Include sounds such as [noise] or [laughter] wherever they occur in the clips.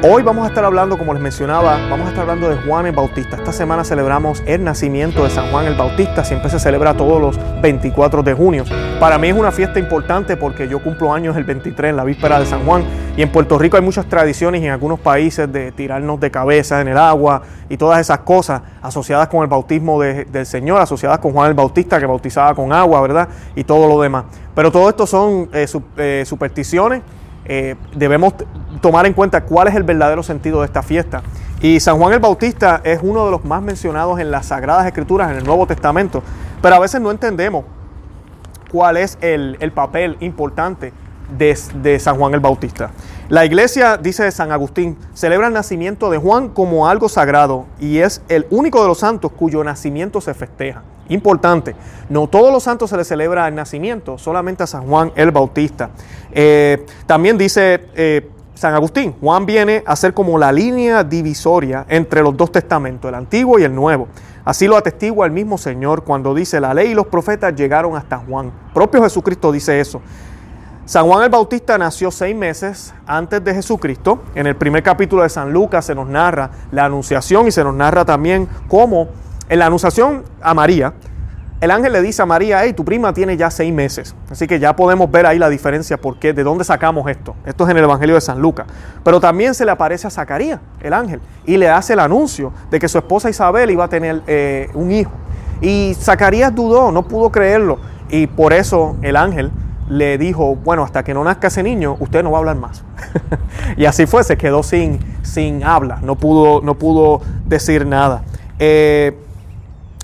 Hoy vamos a estar hablando, como les mencionaba, vamos a estar hablando de Juan el Bautista. Esta semana celebramos el nacimiento de San Juan el Bautista. Siempre se celebra todos los 24 de junio. Para mí es una fiesta importante porque yo cumplo años el 23 en la víspera de San Juan. Y en Puerto Rico hay muchas tradiciones y en algunos países de tirarnos de cabeza en el agua y todas esas cosas asociadas con el bautismo del Señor, asociadas con Juan el Bautista que bautizaba con agua, ¿verdad? Y todo lo demás. Pero todo esto son eh, eh, supersticiones eh, debemos tomar en cuenta cuál es el verdadero sentido de esta fiesta. Y San Juan el Bautista es uno de los más mencionados en las Sagradas Escrituras, en el Nuevo Testamento, pero a veces no entendemos cuál es el, papel importante de, de, San Juan el Bautista. La iglesia, dice San Agustín, celebra el nacimiento de Juan como algo sagrado y es el único de los santos cuyo nacimiento se festeja. Importante, no todos los santos se les celebra el nacimiento, solamente a San Juan el Bautista. Eh, también dice eh, San Agustín, Juan viene a ser como la línea divisoria entre los dos testamentos, el antiguo y el nuevo. Así lo atestigua el mismo Señor cuando dice, la ley y los profetas llegaron hasta Juan. Propio Jesucristo dice eso. San Juan el Bautista nació seis meses antes de Jesucristo. En el primer capítulo de San Lucas se nos narra la anunciación y se nos narra también cómo en la anunciación a María, el ángel le dice a María, hey, tu prima tiene ya seis meses. Así que ya podemos ver ahí la diferencia, por qué, de dónde sacamos esto. Esto es en el Evangelio de San Lucas. Pero también se le aparece a Zacarías, el ángel, y le hace el anuncio de que su esposa Isabel iba a tener eh, un hijo. Y Zacarías dudó, no pudo creerlo. Y por eso el ángel le dijo, bueno, hasta que no nazca ese niño, usted no va a hablar más. [laughs] y así fue, se quedó sin, sin habla, no pudo, no pudo decir nada. Eh,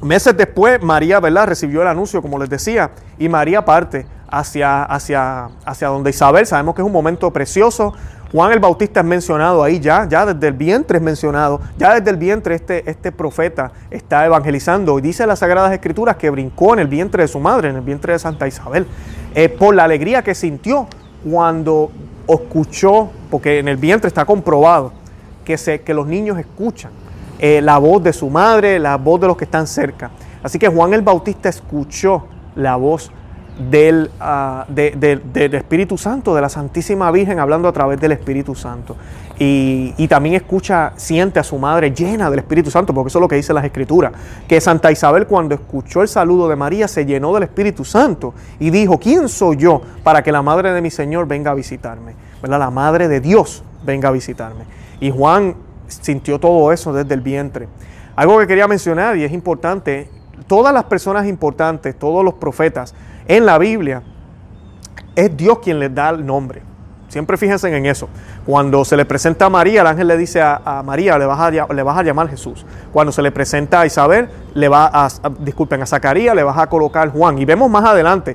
Meses después, María, ¿verdad? Recibió el anuncio, como les decía, y María parte hacia, hacia, hacia donde Isabel. Sabemos que es un momento precioso. Juan el Bautista es mencionado ahí ya, ya desde el vientre es mencionado, ya desde el vientre este, este profeta está evangelizando. Y dice las Sagradas Escrituras que brincó en el vientre de su madre, en el vientre de Santa Isabel, eh, por la alegría que sintió cuando escuchó, porque en el vientre está comprobado que, se, que los niños escuchan eh, la voz de su madre, la voz de los que están cerca. Así que Juan el Bautista escuchó la voz del, ah, del, Espíritu Santo, de la Santísima Virgen hablando a través del Espíritu Santo. Y, y, también escucha, siente a su madre llena del Espíritu Santo, porque eso es lo que dice las Escrituras, que Santa Isabel cuando escuchó el saludo de María se llenó del Espíritu Santo y dijo, ¿quién soy yo para que la madre de mi Señor venga a visitarme? ¿Verdad? La madre de Dios venga a visitarme. Y Juan sintió todo eso desde el vientre. Algo que quería mencionar y es importante, todas las personas importantes, todos los profetas en la Biblia, es Dios quien les da el nombre. Siempre fíjense en eso. Cuando se le presenta a María, el ángel le dice a, María, le vas, a, le vas, a, llamar Jesús. Cuando se le presenta a Isabel, le va a, disculpen, a Zacarías, le vas a colocar Juan. Y vemos más adelante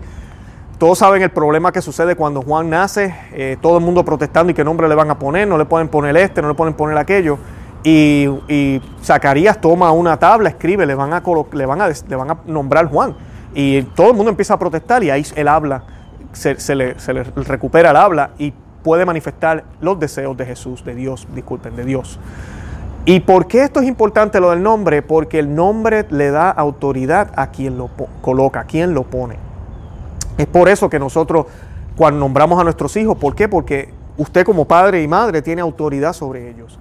todos saben el problema que sucede cuando Juan nace, eh, todo el mundo protestando y qué nombre le van a poner, no le pueden poner este, no le pueden poner aquello. Y, Zacarías toma una tabla, escribe, le van, a le, van a, le van a nombrar Juan. Y todo el mundo empieza a protestar y ahí él habla, se, le, se le recupera el habla y puede manifestar los deseos de Jesús, de Dios, disculpen, de Dios. ¿Y por qué esto es importante lo del nombre? Porque el nombre le da autoridad a quien lo coloca, a quien lo pone. Es por eso que nosotros, cuando nombramos a nuestros hijos, ¿por qué? Porque usted como padre y madre tiene autoridad sobre ellos.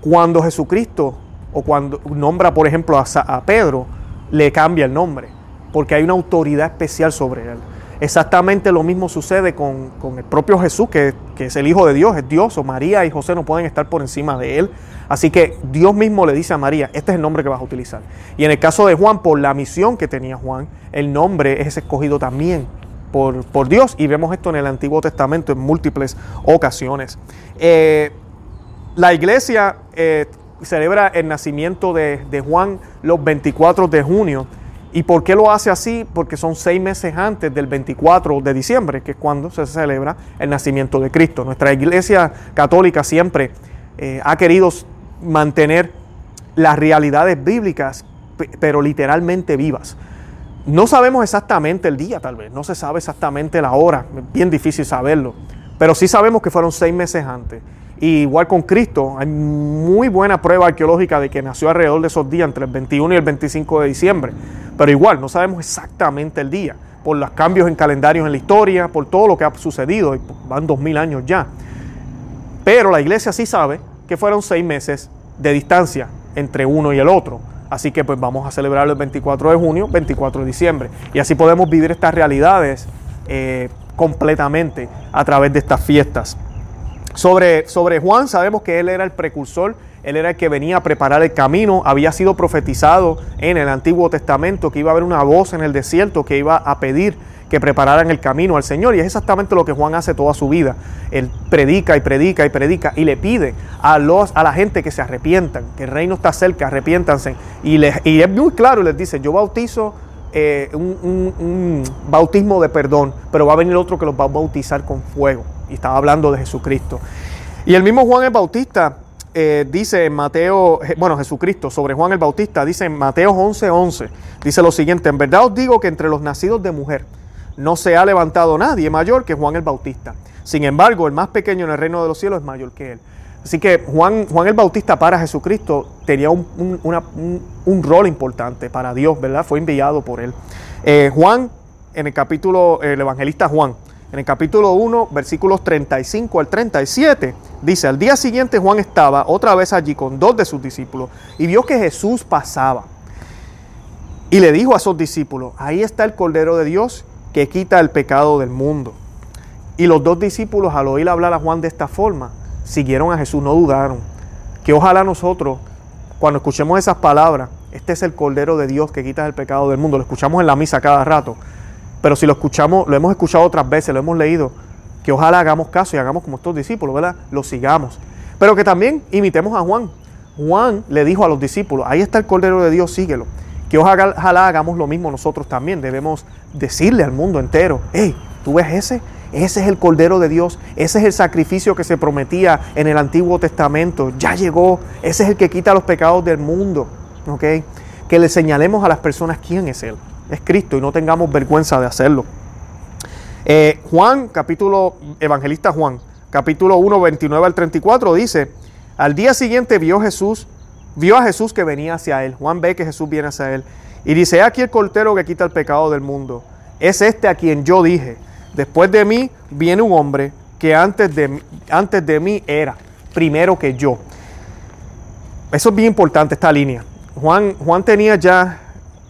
Cuando Jesucristo, o cuando nombra, por ejemplo, a, Pedro, le cambia el nombre, porque hay una autoridad especial sobre él. Exactamente lo mismo sucede con, el propio Jesús, que, que, es el Hijo de Dios, es Dios, o María y José no pueden estar por encima de él. Así que Dios mismo le dice a María, este es el nombre que vas a utilizar. Y en el caso de Juan, por la misión que tenía Juan, el nombre es escogido también por, Dios y vemos esto en el Antiguo Testamento en múltiples ocasiones. Eh, la iglesia eh, celebra el nacimiento de, Juan los 24 de junio. ¿Y por qué lo hace así? Porque son seis meses antes del 24 de diciembre, que es cuando se celebra el nacimiento de Cristo. Nuestra iglesia católica siempre eh, ha querido mantener las realidades bíblicas, pero literalmente vivas. No sabemos exactamente el día, tal vez, no se sabe exactamente la hora, bien difícil saberlo, pero sí sabemos que fueron seis meses antes. Y igual con Cristo, hay muy buena prueba arqueológica de que nació alrededor de esos días, entre el 21 y el 25 de diciembre. Pero igual, no sabemos exactamente el día, por los cambios en calendarios en la historia, por todo lo que ha sucedido, van dos mil años ya. Pero la iglesia sí sabe que fueron seis meses de distancia entre uno y el otro. Así que pues vamos a celebrarlo el 24 de junio, 24 de diciembre. Y así podemos vivir estas realidades eh, completamente a través de estas fiestas. Sobre, sobre Juan sabemos que él era el precursor, él era el que venía a preparar el camino, había sido profetizado en el Antiguo Testamento que iba a haber una voz en el desierto que iba a pedir que prepararan el camino al Señor. Y es exactamente lo que Juan hace toda su vida. Él predica y predica y predica y le pide a, los, a la gente que se arrepientan, que el reino está cerca, arrepiéntanse. Y, les, y es muy claro, les dice, yo bautizo eh, un, bautismo de perdón, pero va a venir otro que los va a bautizar con fuego. Y estaba hablando de Jesucristo. Y el mismo Juan el Bautista eh, dice en Mateo, bueno, Jesucristo sobre Juan el Bautista, dice en Mateo 11:11, 11, dice lo siguiente, en verdad os digo que entre los nacidos de mujer no se ha levantado nadie mayor que Juan el Bautista. Sin embargo, el más pequeño en el reino de los cielos es mayor que él. Así que Juan, Juan el Bautista para Jesucristo tenía un, rol importante para Dios, ¿verdad? Fue enviado por él. Eh, Juan, en el capítulo, el evangelista Juan, en el capítulo 1, versículos 35 al 37, dice, al día siguiente Juan estaba otra vez allí con dos de sus discípulos y vio que Jesús pasaba. Y le dijo a sus discípulos, ahí está el Cordero de Dios que quita el pecado del mundo. Y los dos discípulos al oír hablar a Juan de esta forma, siguieron a Jesús, no dudaron. Que ojalá nosotros, cuando escuchemos esas palabras, este es el Cordero de Dios que quita el pecado del mundo, lo escuchamos en la misa cada rato, pero si lo escuchamos, lo hemos escuchado otras veces, lo hemos leído, que ojalá hagamos caso y hagamos como estos discípulos, ¿verdad? Lo sigamos. Pero que también imitemos a Juan. Juan le dijo a los discípulos, ahí está el Cordero de Dios, síguelo. Que ojalá hagamos lo mismo nosotros también. Debemos decirle al mundo entero, hey, ¿tú ves ese? Ese es el Cordero de Dios, ese es el sacrificio que se prometía en el Antiguo Testamento, ya llegó, ese es el que quita los pecados del mundo. Que le señalemos a las personas quién es Él, es Cristo y no tengamos vergüenza de hacerlo. Eh, Juan, capítulo, evangelista Juan, capítulo 1, 29 al 34 dice, al día siguiente vio Jesús, vio a Jesús que venía hacia él, Juan ve que Jesús viene hacia él, y dice, aquí el Cordero que quita el pecado del mundo, es este a quien yo dije, Después de mí viene un hombre que antes de, antes de mí era, primero que yo. Eso es bien importante, esta línea. Juan, Juan tenía ya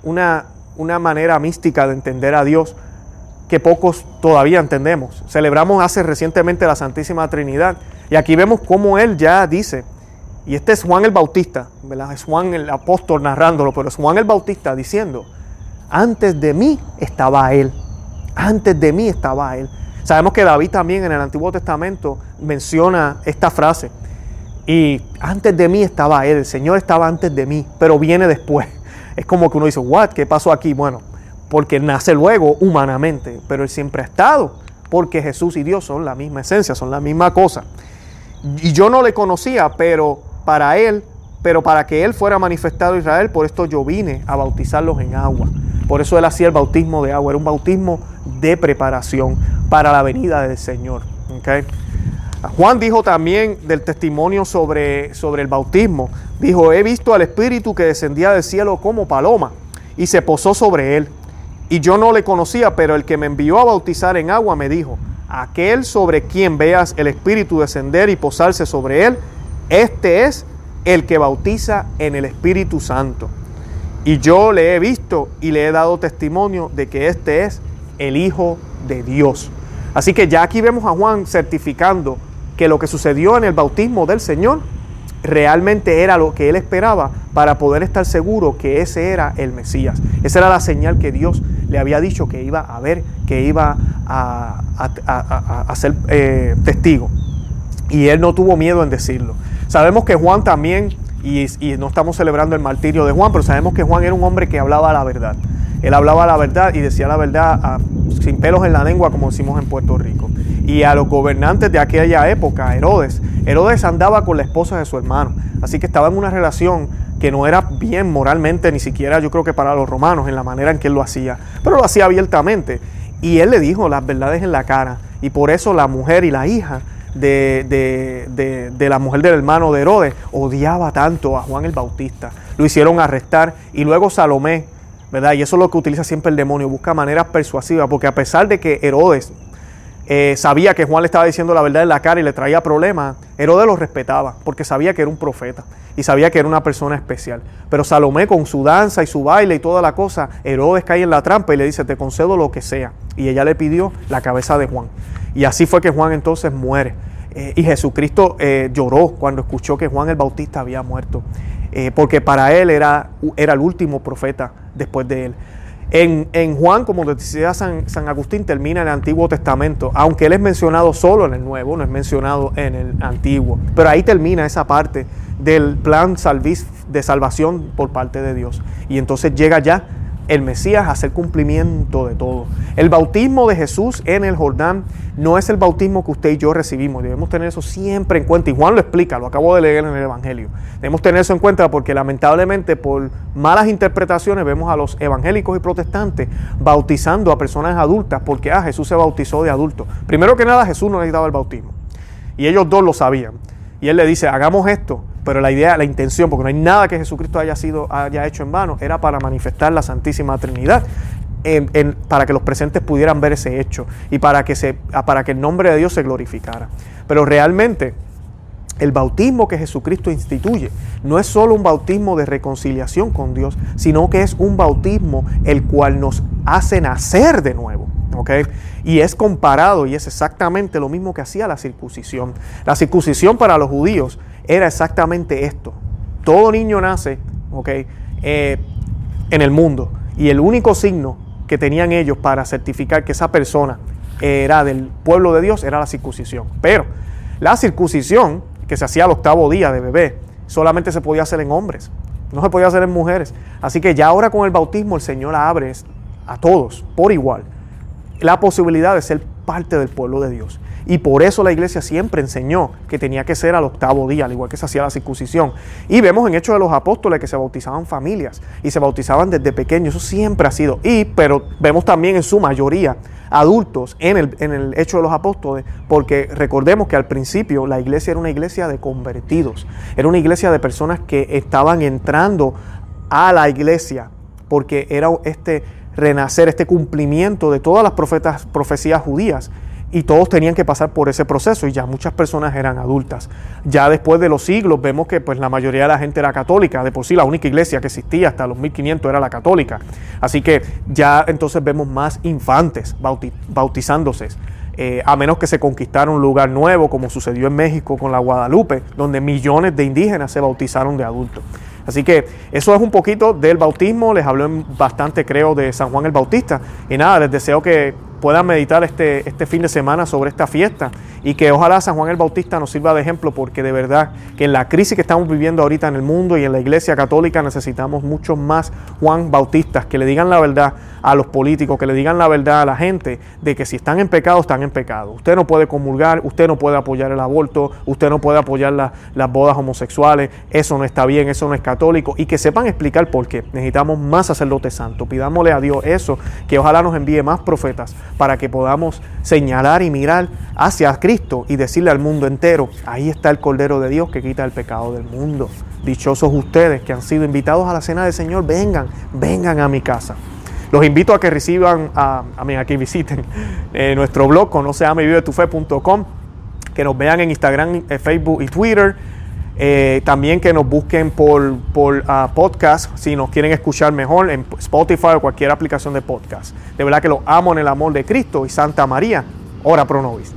una, una manera mística de entender a Dios que pocos todavía entendemos. Celebramos hace recientemente la Santísima Trinidad y aquí vemos cómo él ya dice, y este es Juan el Bautista, ¿verdad? es Juan el apóstol narrándolo, pero es Juan el Bautista diciendo, antes de mí estaba él. Antes de mí estaba Él. Sabemos que David también en el Antiguo Testamento menciona esta frase. Y antes de mí estaba Él, el Señor estaba antes de mí, pero viene después. Es como que uno dice, ¿what? ¿Qué pasó aquí? Bueno, porque nace luego humanamente, pero Él siempre ha estado, porque Jesús y Dios son la misma esencia, son la misma cosa. Y yo no le conocía, pero para Él, pero para que Él fuera manifestado a Israel, por esto yo vine a bautizarlos en agua. Por eso Él hacía el bautismo de agua, era un bautismo de preparación para la venida del Señor. Juan dijo también del testimonio sobre, sobre el bautismo. Dijo, he visto al Espíritu que descendía del cielo como paloma y se posó sobre él. Y yo no le conocía, pero el que me envió a bautizar en agua me dijo, aquel sobre quien veas el Espíritu descender y posarse sobre él, este es el que bautiza en el Espíritu Santo. Y yo le he visto y le he dado testimonio de que este es el Hijo de Dios. Así que ya aquí vemos a Juan certificando que lo que sucedió en el bautismo del Señor realmente era lo que él esperaba para poder estar seguro que ese era el Mesías. Esa era la señal que Dios le había dicho que iba a ver, que iba a, ser eh, testigo. Y él no tuvo miedo en decirlo. Sabemos que Juan también, y, no estamos celebrando el martirio de Juan, pero sabemos que Juan era un hombre que hablaba la verdad. Él hablaba la verdad y decía la verdad ah, sin pelos en la lengua, como decimos en Puerto Rico. Y a los gobernantes de aquella época, Herodes, Herodes andaba con la esposa de su hermano, así que estaba en una relación que no era bien moralmente, ni siquiera yo creo que para los romanos, en la manera en que él lo hacía, pero lo hacía abiertamente. Y él le dijo las verdades en la cara, y por eso la mujer y la hija de, de, de, la mujer del hermano de Herodes odiaba tanto a Juan el Bautista. Lo hicieron arrestar y luego Salomé, ¿verdad? Y eso es lo que utiliza siempre el demonio, busca maneras persuasivas, porque a pesar de que Herodes eh, sabía que Juan le estaba diciendo la verdad en la cara y le traía problemas, Herodes lo respetaba porque sabía que era un profeta y sabía que era una persona especial. Pero Salomé con su danza y su baile y toda la cosa, Herodes cae en la trampa y le dice, te concedo lo que sea. Y ella le pidió la cabeza de Juan. Y así fue que Juan entonces muere. Eh, y Jesucristo eh, lloró cuando escuchó que Juan el Bautista había muerto. porque para él era, era el último profeta después de él. En, Juan, como decía San, San, Agustín, termina en el Antiguo Testamento, aunque él es mencionado solo en el Nuevo, no es mencionado en el Antiguo. Pero ahí termina esa parte del plan de salvación por parte de Dios. Y entonces llega ya el Mesías hacer cumplimiento de todo. El bautismo de Jesús en el Jordán no es el bautismo que usted y yo recibimos. Debemos tener eso siempre en cuenta. Y Juan lo explica, lo acabo de leer en el Evangelio. Debemos tener eso en cuenta porque lamentablemente por malas interpretaciones vemos a los evangélicos y protestantes bautizando a personas adultas porque ah, Jesús se bautizó de adulto. Primero que nada, Jesús no necesitaba el bautismo. Y ellos dos lo sabían. Y él le dice, hagamos esto pero la idea, la intención, porque no hay nada que Jesucristo haya, sido, haya hecho en vano, era para manifestar la Santísima Trinidad. para que los presentes pudieran ver ese hecho y para que, se, para que el nombre de Dios se glorificara. Pero realmente el bautismo que Jesucristo instituye no es solo un bautismo de reconciliación con Dios, sino que es un bautismo el cual nos hace nacer de nuevo. Y es comparado y es exactamente lo mismo que hacía la circuncisión. La circuncisión para los judíos era exactamente esto. Todo niño nace eh, en el mundo y el único signo que tenían ellos para certificar que esa persona era del pueblo de Dios era la circuncisión. Pero la circuncisión, que se hacía al octavo día de bebé, solamente se podía hacer en hombres, no se podía hacer en mujeres. Así que ya ahora con el bautismo el Señor abre a todos por igual la posibilidad de ser parte del pueblo de Dios. Y por eso la iglesia siempre enseñó que tenía que ser al octavo día, al igual que se hacía la circuncisión. Y vemos en Hechos de los Apóstoles que se bautizaban familias y se bautizaban desde pequeños. Eso siempre ha sido. Y, pero vemos también en su mayoría adultos en el, en el Hecho de los Apóstoles, porque recordemos que al principio la iglesia era una iglesia de convertidos, era una iglesia de personas que estaban entrando a la iglesia, porque era este renacer, este cumplimiento de todas las profetas, profecías judías y todos tenían que pasar por ese proceso y ya muchas personas eran adultas. Ya después de los siglos vemos que pues la mayoría de la gente era católica, de por sí la única iglesia que existía hasta los 1500 era la católica. Así que ya entonces vemos más infantes bautizándose. Eh, a menos que se conquistara un lugar nuevo, como sucedió en México con la Guadalupe, donde millones de indígenas se bautizaron de adultos. Así que eso es un poquito del bautismo, les hablé bastante creo de San Juan el Bautista. Y nada, les deseo que puedan meditar este, este fin de semana sobre esta fiesta y que ojalá San Juan el Bautista nos sirva de ejemplo porque de verdad que en la crisis que estamos viviendo ahorita en el mundo y en la iglesia católica necesitamos muchos más Juan Bautistas que le digan la verdad a los políticos, que le digan la verdad a la gente de que si están en pecado, están en pecado. Usted no puede comulgar, usted no puede apoyar el aborto, usted no puede apoyar las bodas homosexuales, eso no está bien, eso no es católico y que sepan explicar por qué. Necesitamos más sacerdotes santos. Pidámosle a Dios eso, que ojalá nos envíe más profetas para que podamos señalar y mirar hacia Cristo y decirle al mundo entero, ahí está el Cordero de Dios que quita el pecado del mundo. Dichosos ustedes que han sido invitados a la cena del Señor, vengan, vengan a mi casa. Los invito a que reciban, a, a, mí, a que visiten [laughs] eh, nuestro blog, conoceamevivetufe.com, que nos vean en Instagram, eh, Facebook y Twitter. Eh, también que nos busquen por, por ah, podcast, si nos quieren escuchar mejor, en Spotify o cualquier aplicación de podcast. De verdad que los amo en el amor de Cristo y Santa María, ora pro nobis.